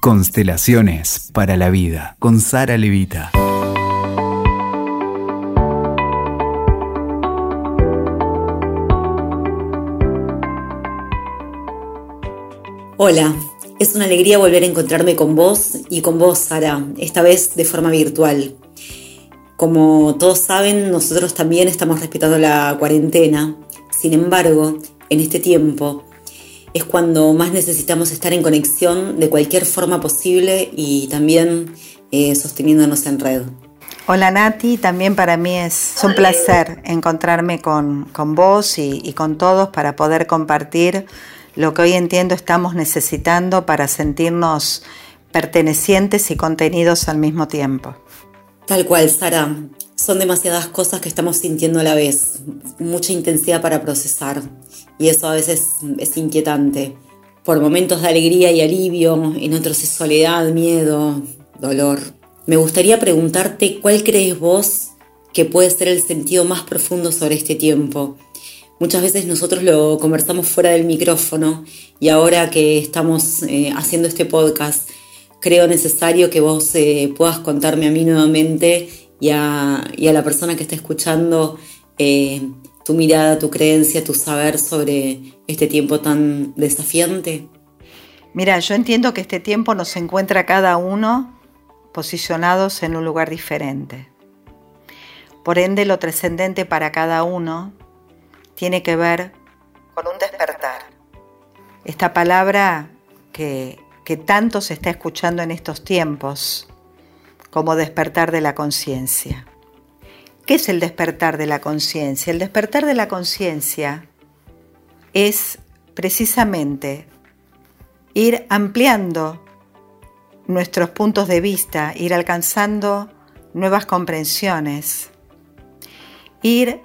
Constelaciones para la vida con Sara Levita. Hola, es una alegría volver a encontrarme con vos y con vos, Sara, esta vez de forma virtual. Como todos saben, nosotros también estamos respetando la cuarentena. Sin embargo, en este tiempo es cuando más necesitamos estar en conexión de cualquier forma posible y también eh, sosteniéndonos en red. Hola Nati, también para mí es un placer encontrarme con, vos y, y con todos para poder compartir lo que hoy entiendo estamos necesitando para sentirnos pertenecientes y contenidos al mismo tiempo. Tal cual, Sara. Son demasiadas cosas que estamos sintiendo a la vez, mucha intensidad para procesar y eso a veces es inquietante. Por momentos de alegría y alivio, en otros es soledad, miedo, dolor. Me gustaría preguntarte cuál crees vos que puede ser el sentido más profundo sobre este tiempo Muchas veces nosotros lo conversamos fuera del micrófono y ahora que estamos eh, haciendo este podcast, creo necesario que vos eh, puedas contarme a mí nuevamente y a, la persona que está escuchando eh, tu mirada, tu creencia, tu saber sobre este tiempo tan desafiante. Mira, yo entiendo que este tiempo nos encuentra cada uno posicionados en un lugar diferente. Por ende, lo trascendente para cada uno tiene que ver con un despertar. Esta palabra que, que tanto se está escuchando en estos tiempos como despertar de la conciencia. ¿Qué es el despertar de la conciencia? El despertar de la conciencia es precisamente ir ampliando nuestros puntos de vista, ir alcanzando nuevas comprensiones, ir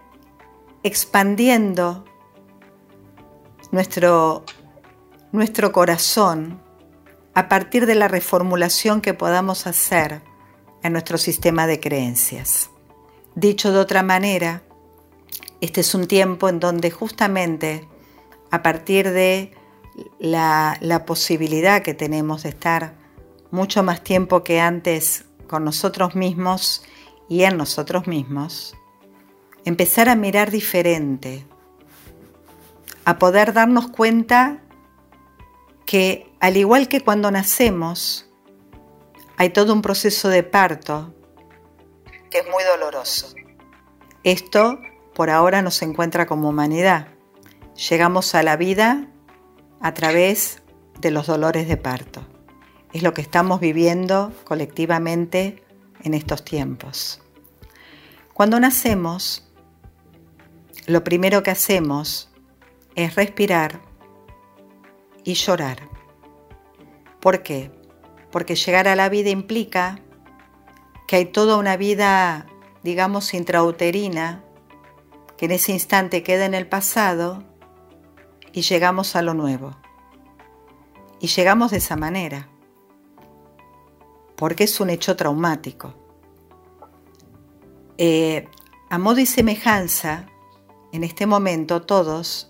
expandiendo nuestro, nuestro corazón a partir de la reformulación que podamos hacer en nuestro sistema de creencias. Dicho de otra manera, este es un tiempo en donde justamente a partir de la, posibilidad que tenemos de estar mucho más tiempo que antes con nosotros mismos y en nosotros mismos, empezar a mirar diferente, a poder darnos cuenta que al igual que cuando nacemos, hay todo un proceso de parto que es muy doloroso. Esto por ahora nos encuentra como humanidad. Llegamos a la vida a través de los dolores de parto. Es lo que estamos viviendo colectivamente en estos tiempos. Cuando nacemos, lo primero que hacemos es respirar y llorar. ¿Por qué? Porque llegar a la vida implica que hay toda una vida, digamos, intrauterina, que en ese instante queda en el pasado y llegamos a lo nuevo. Y llegamos de esa manera, porque es un hecho traumático. Eh, a modo y semejanza, en este momento todos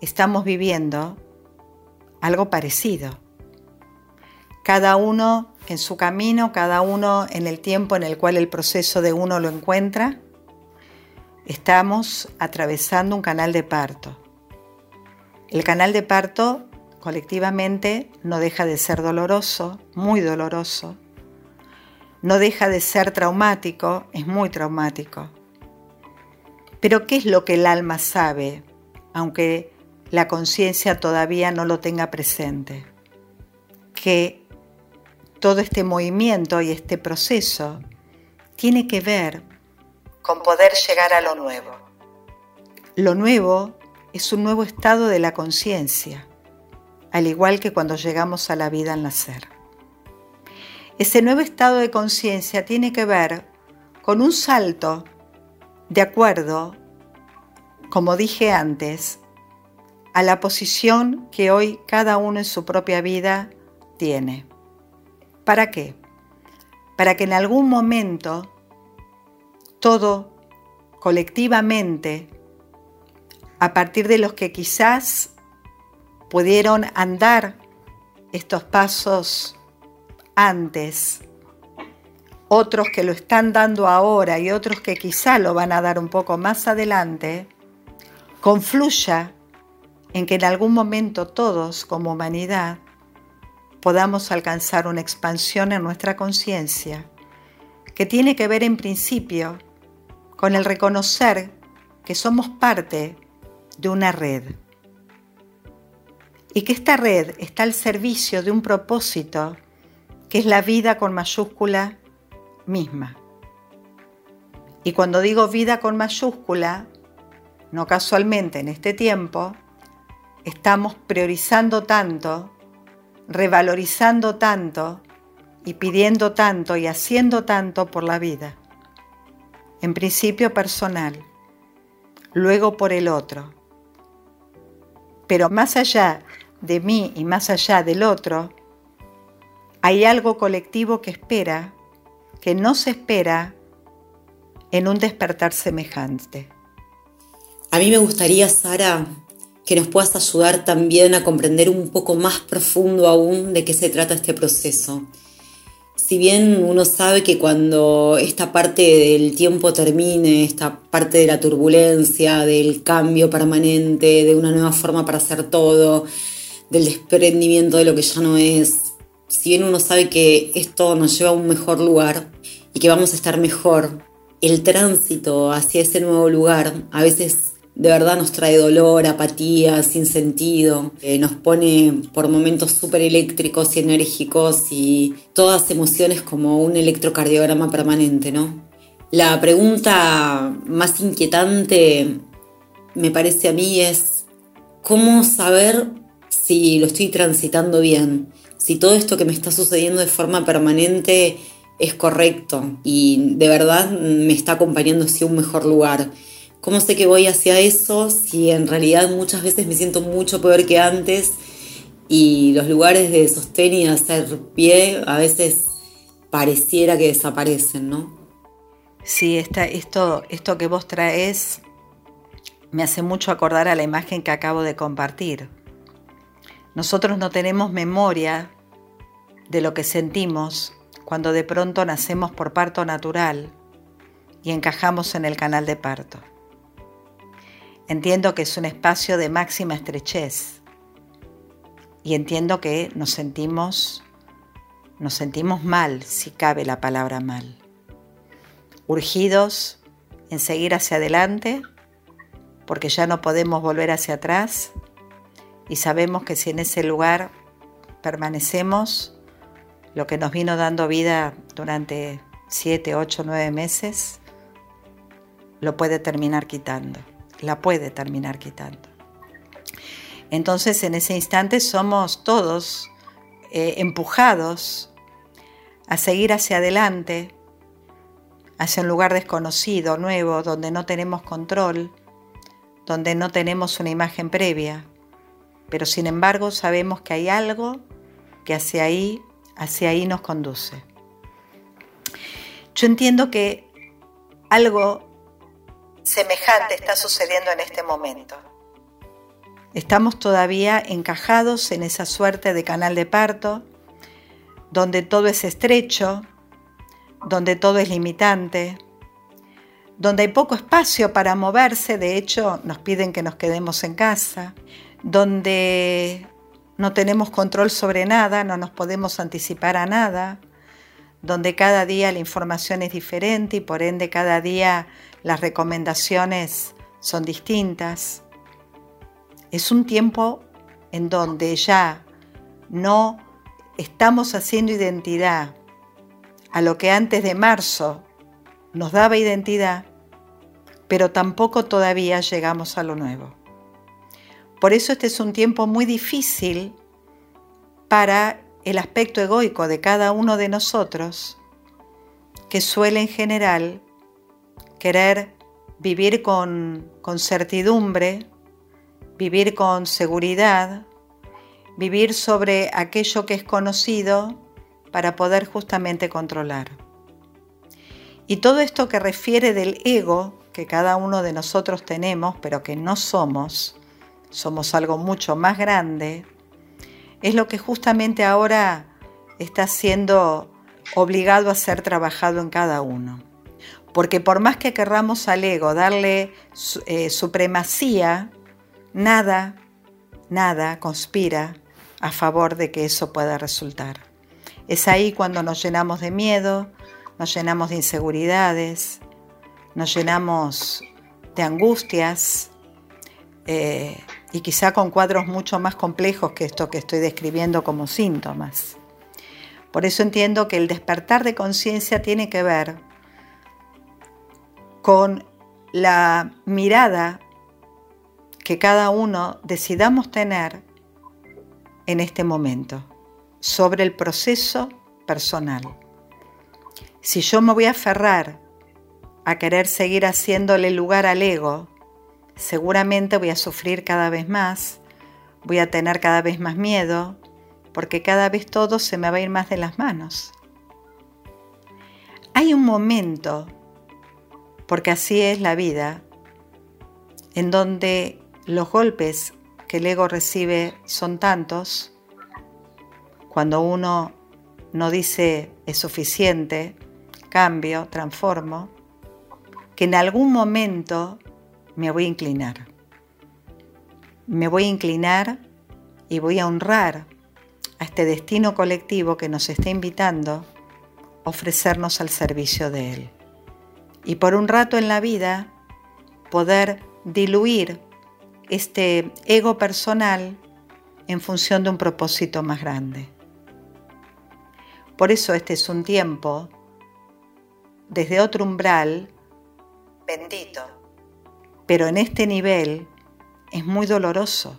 estamos viviendo algo parecido. Cada uno en su camino, cada uno en el tiempo en el cual el proceso de uno lo encuentra, estamos atravesando un canal de parto. El canal de parto colectivamente no deja de ser doloroso, muy doloroso, no deja de ser traumático, es muy traumático. Pero ¿qué es lo que el alma sabe, aunque la conciencia todavía no lo tenga presente? Que todo este movimiento y este proceso tiene que ver con poder llegar a lo nuevo. Lo nuevo es un nuevo estado de la conciencia, al igual que cuando llegamos a la vida al nacer. Ese nuevo estado de conciencia tiene que ver con un salto de acuerdo, como dije antes, a la posición que hoy cada uno en su propia vida tiene. ¿Para qué? Para que en algún momento todo colectivamente, a partir de los que quizás pudieron andar estos pasos antes, otros que lo están dando ahora y otros que quizá lo van a dar un poco más adelante, confluya en que en algún momento todos como humanidad podamos alcanzar una expansión en nuestra conciencia que tiene que ver en principio con el reconocer que somos parte de una red y que esta red está al servicio de un propósito que es la vida con mayúscula misma. Y cuando digo vida con mayúscula, no casualmente en este tiempo, estamos priorizando tanto, revalorizando tanto y pidiendo tanto y haciendo tanto por la vida. En principio personal, luego por el otro. Pero más allá de mí y más allá del otro, hay algo colectivo que espera, que no se espera en un despertar semejante. A mí me gustaría, Sara, que nos puedas ayudar también a comprender un poco más profundo aún de qué se trata este proceso. Si bien uno sabe que cuando esta parte del tiempo termine, esta parte de la turbulencia, del cambio permanente, de una nueva forma para hacer todo, del desprendimiento de lo que ya no es, si bien uno sabe que esto nos lleva a un mejor lugar y que vamos a estar mejor, el tránsito hacia ese nuevo lugar a veces de verdad nos trae dolor, apatía, sin sentido, eh, nos pone por momentos súper eléctricos y enérgicos y todas emociones como un electrocardiograma permanente, ¿no? La pregunta más inquietante, me parece a mí, es cómo saber si lo estoy transitando bien, si todo esto que me está sucediendo de forma permanente es correcto y de verdad me está acompañando hacia un mejor lugar. ¿Cómo sé que voy hacia eso si en realidad muchas veces me siento mucho peor que antes y los lugares de sostén y hacer pie a veces pareciera que desaparecen, ¿no? Sí, esto, esto que vos traes me hace mucho acordar a la imagen que acabo de compartir. Nosotros no tenemos memoria de lo que sentimos cuando de pronto nacemos por parto natural y encajamos en el canal de parto. Entiendo que es un espacio de máxima estrechez y entiendo que nos sentimos nos sentimos mal, si cabe la palabra mal. Urgidos en seguir hacia adelante porque ya no podemos volver hacia atrás y sabemos que si en ese lugar permanecemos, lo que nos vino dando vida durante siete, ocho, nueve meses, lo puede terminar quitando la puede terminar quitando. Entonces en ese instante somos todos eh, empujados a seguir hacia adelante, hacia un lugar desconocido, nuevo, donde no tenemos control, donde no tenemos una imagen previa, pero sin embargo sabemos que hay algo que hacia ahí, hacia ahí nos conduce. Yo entiendo que algo semejante está sucediendo en este momento. Estamos todavía encajados en esa suerte de canal de parto, donde todo es estrecho, donde todo es limitante, donde hay poco espacio para moverse, de hecho nos piden que nos quedemos en casa, donde no tenemos control sobre nada, no nos podemos anticipar a nada, donde cada día la información es diferente y por ende cada día las recomendaciones son distintas. Es un tiempo en donde ya no estamos haciendo identidad a lo que antes de marzo nos daba identidad, pero tampoco todavía llegamos a lo nuevo. Por eso este es un tiempo muy difícil para el aspecto egoico de cada uno de nosotros, que suele en general querer vivir con, certidumbre, vivir con seguridad, vivir sobre aquello que es conocido para poder justamente controlar. Y todo esto que refiere del ego que cada uno de nosotros tenemos, pero que no somos, somos algo mucho más grande, es lo que justamente ahora está siendo obligado a ser trabajado en cada uno. Porque por más que querramos al ego darle eh, supremacía, nada, nada conspira a favor de que eso pueda resultar. Es ahí cuando nos llenamos de miedo, nos llenamos de inseguridades, nos llenamos de angustias eh, y quizá con cuadros mucho más complejos que esto que estoy describiendo como síntomas. Por eso entiendo que el despertar de conciencia tiene que ver con la mirada que cada uno decidamos tener en este momento sobre el proceso personal. Si yo me voy a aferrar a querer seguir haciéndole lugar al ego, seguramente voy a sufrir cada vez más, voy a tener cada vez más miedo, porque cada vez todo se me va a ir más de las manos. Hay un momento, porque así es la vida, en donde los golpes que el ego recibe son tantos, cuando uno no dice es suficiente, cambio, transformo, que en algún momento me voy a inclinar. Me voy a inclinar y voy a honrar a este destino colectivo que nos está invitando a ofrecernos al servicio de Él. Y por un rato en la vida poder diluir este ego personal en función de un propósito más grande. Por eso este es un tiempo desde otro umbral bendito, pero en este nivel es muy doloroso.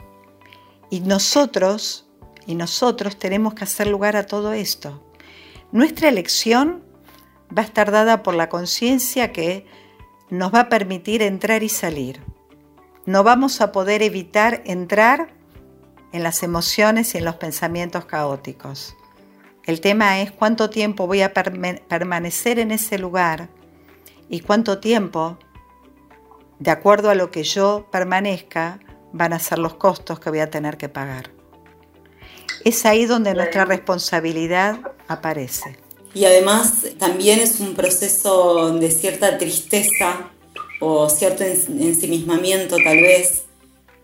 Y nosotros y nosotros tenemos que hacer lugar a todo esto. Nuestra elección va a estar dada por la conciencia que nos va a permitir entrar y salir. No vamos a poder evitar entrar en las emociones y en los pensamientos caóticos. El tema es cuánto tiempo voy a permanecer en ese lugar y cuánto tiempo, de acuerdo a lo que yo permanezca, van a ser los costos que voy a tener que pagar. Es ahí donde nuestra responsabilidad aparece. Y además también es un proceso de cierta tristeza o cierto ensimismamiento tal vez,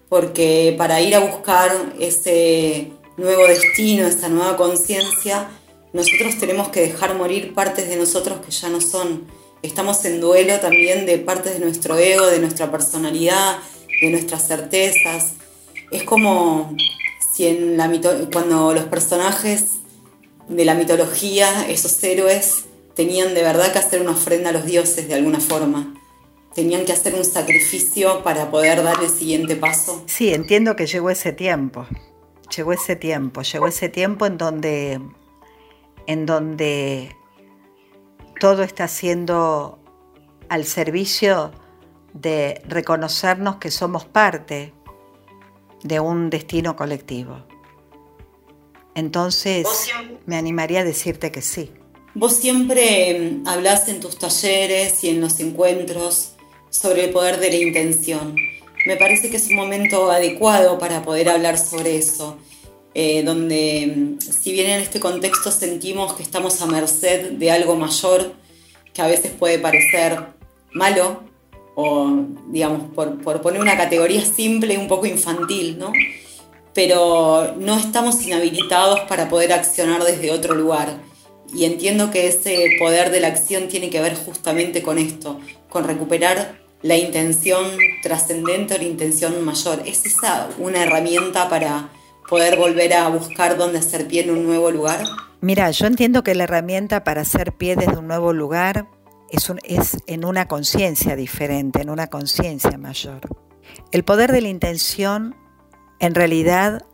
porque para ir a buscar ese nuevo destino, esa nueva conciencia, nosotros tenemos que dejar morir partes de nosotros que ya no son. Estamos en duelo también de partes de nuestro ego, de nuestra personalidad, de nuestras certezas. Es como en la cuando los personajes de la mitología, esos héroes, tenían de verdad que hacer una ofrenda a los dioses de alguna forma. Tenían que hacer un sacrificio para poder dar el siguiente paso. Sí, entiendo que llegó ese tiempo. Llegó ese tiempo, llegó ese tiempo en donde en donde todo está siendo al servicio de reconocernos que somos parte de un destino colectivo. Entonces, me animaría a decirte que sí. Vos siempre mm, hablas en tus talleres y en los encuentros sobre el poder de la intención. Me parece que es un momento adecuado para poder hablar sobre eso, eh, donde mm, si bien en este contexto sentimos que estamos a merced de algo mayor, que a veces puede parecer malo, o digamos, por, poner una categoría simple y un poco infantil, ¿no? Pero no estamos inhabilitados para poder accionar desde otro lugar. Y entiendo que ese poder de la acción tiene que ver justamente con esto, con recuperar la intención trascendente o la intención mayor. ¿Es esa una herramienta para poder volver a buscar dónde hacer pie en un nuevo lugar? Mira, yo entiendo que la herramienta para hacer pie desde un nuevo lugar es, en una conciencia diferente, en una conciencia mayor. El poder de la intención en realidad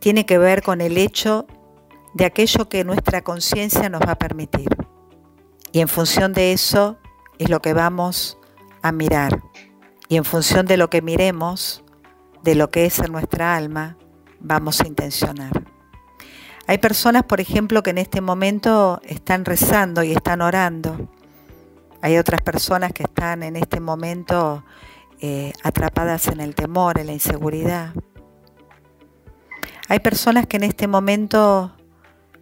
tiene que ver con el hecho de aquello que nuestra conciencia nos va a permitir. Y en función de eso es lo que vamos a mirar. Y en función de lo que miremos, de lo que es en nuestra alma, vamos a intencionar. Hay personas, por ejemplo, que en este momento están rezando y están orando hay otras personas que están en este momento eh, atrapadas en el temor, en la inseguridad. Hay personas que en este momento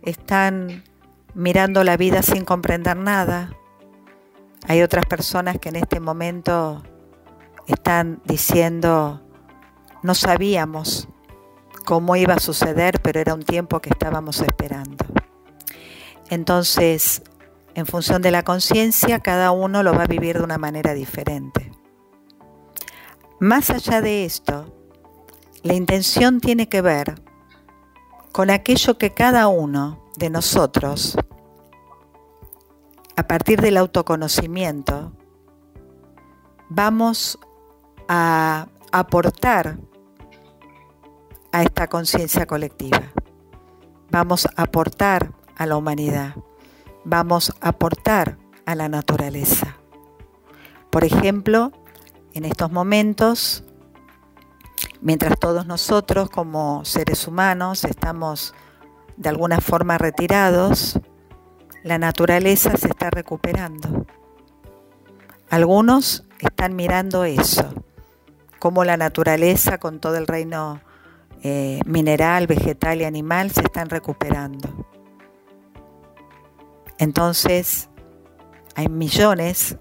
están mirando la vida sin comprender nada. Hay otras personas que en este momento están diciendo, no sabíamos cómo iba a suceder, pero era un tiempo que estábamos esperando. Entonces, en función de la conciencia, cada uno lo va a vivir de una manera diferente. Más allá de esto, la intención tiene que ver con aquello que cada uno de nosotros, a partir del autoconocimiento, vamos a aportar a esta conciencia colectiva. Vamos a aportar a la humanidad. Vamos a aportar a la naturaleza. Por ejemplo, en estos momentos, mientras todos nosotros como seres humanos estamos de alguna forma retirados, la naturaleza se está recuperando. Algunos están mirando eso, cómo la naturaleza con todo el reino eh, mineral, vegetal y animal se están recuperando. Entonces, hay millones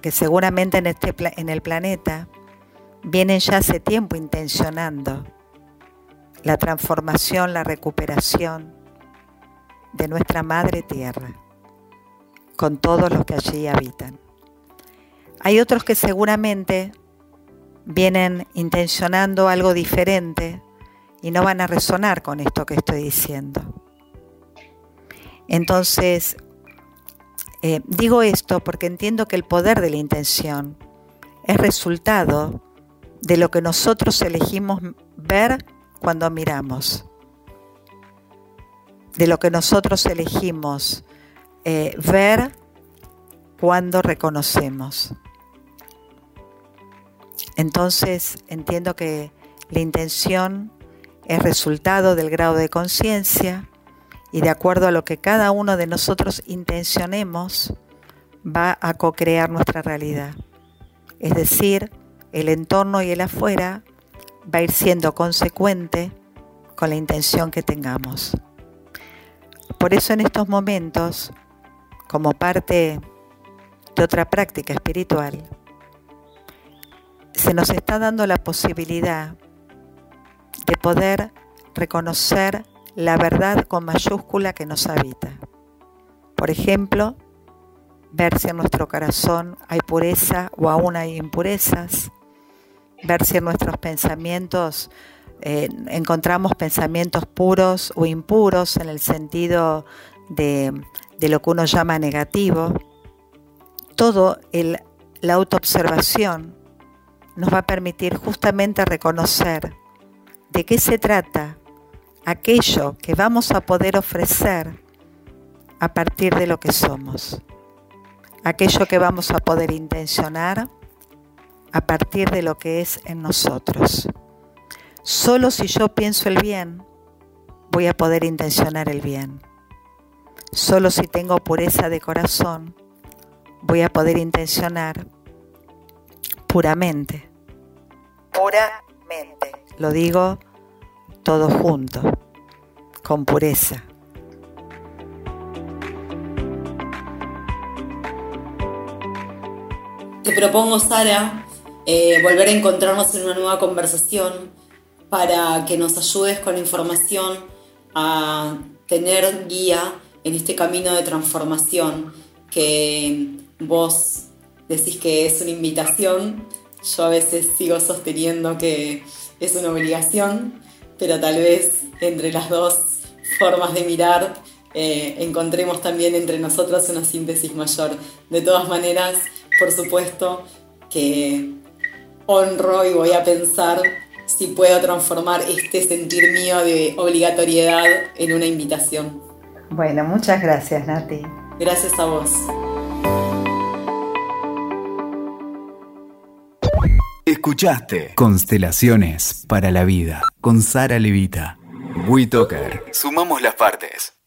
que seguramente en, este, en el planeta vienen ya hace tiempo intencionando la transformación, la recuperación de nuestra madre tierra, con todos los que allí habitan. Hay otros que seguramente vienen intencionando algo diferente y no van a resonar con esto que estoy diciendo. Entonces, eh, digo esto porque entiendo que el poder de la intención es resultado de lo que nosotros elegimos ver cuando miramos, de lo que nosotros elegimos eh, ver cuando reconocemos. Entonces entiendo que la intención es resultado del grado de conciencia y de acuerdo a lo que cada uno de nosotros intencionemos, va a co-crear nuestra realidad. Es decir, el entorno y el afuera va a ir siendo consecuente con la intención que tengamos. Por eso en estos momentos, como parte de otra práctica espiritual, se nos está dando la posibilidad de poder reconocer la verdad con mayúscula que nos habita. Por ejemplo, ver si en nuestro corazón hay pureza o aún hay impurezas, ver si en nuestros pensamientos eh, encontramos pensamientos puros o impuros en el sentido de, lo que uno llama negativo. Todo la autoobservación nos va a permitir justamente reconocer de qué se trata aquello que vamos a poder ofrecer a partir de lo que somos, aquello que vamos a poder intencionar a partir de lo que es en nosotros. Solo si yo pienso el bien, voy a poder intencionar el bien. Solo si tengo pureza de corazón, voy a poder intencionar puramente. Puramente. Lo digo todo junto, con pureza. Te propongo, Sara, eh, volver a encontrarnos en una nueva conversación para que nos ayudes con la información a tener guía en este camino de transformación que vos decís que es una invitación. Yo a veces sigo sosteniendo que es una obligación, pero tal vez entre las dos formas de mirar eh, encontremos también entre nosotros una síntesis mayor. De todas maneras, por supuesto que honro y voy a pensar si puedo transformar este sentir mío de obligatoriedad en una invitación. Bueno, muchas gracias Nati. Gracias a vos. Escuchaste Constelaciones para la Vida con Sara Levita. WeToker. Sumamos las partes.